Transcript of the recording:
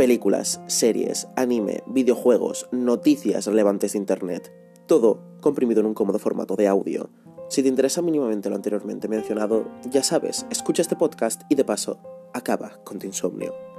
películas, series, anime, videojuegos, noticias relevantes de Internet. Todo comprimido en un cómodo formato de audio. Si te interesa mínimamente lo anteriormente mencionado, ya sabes, escucha este podcast y de paso, acaba con tu insomnio.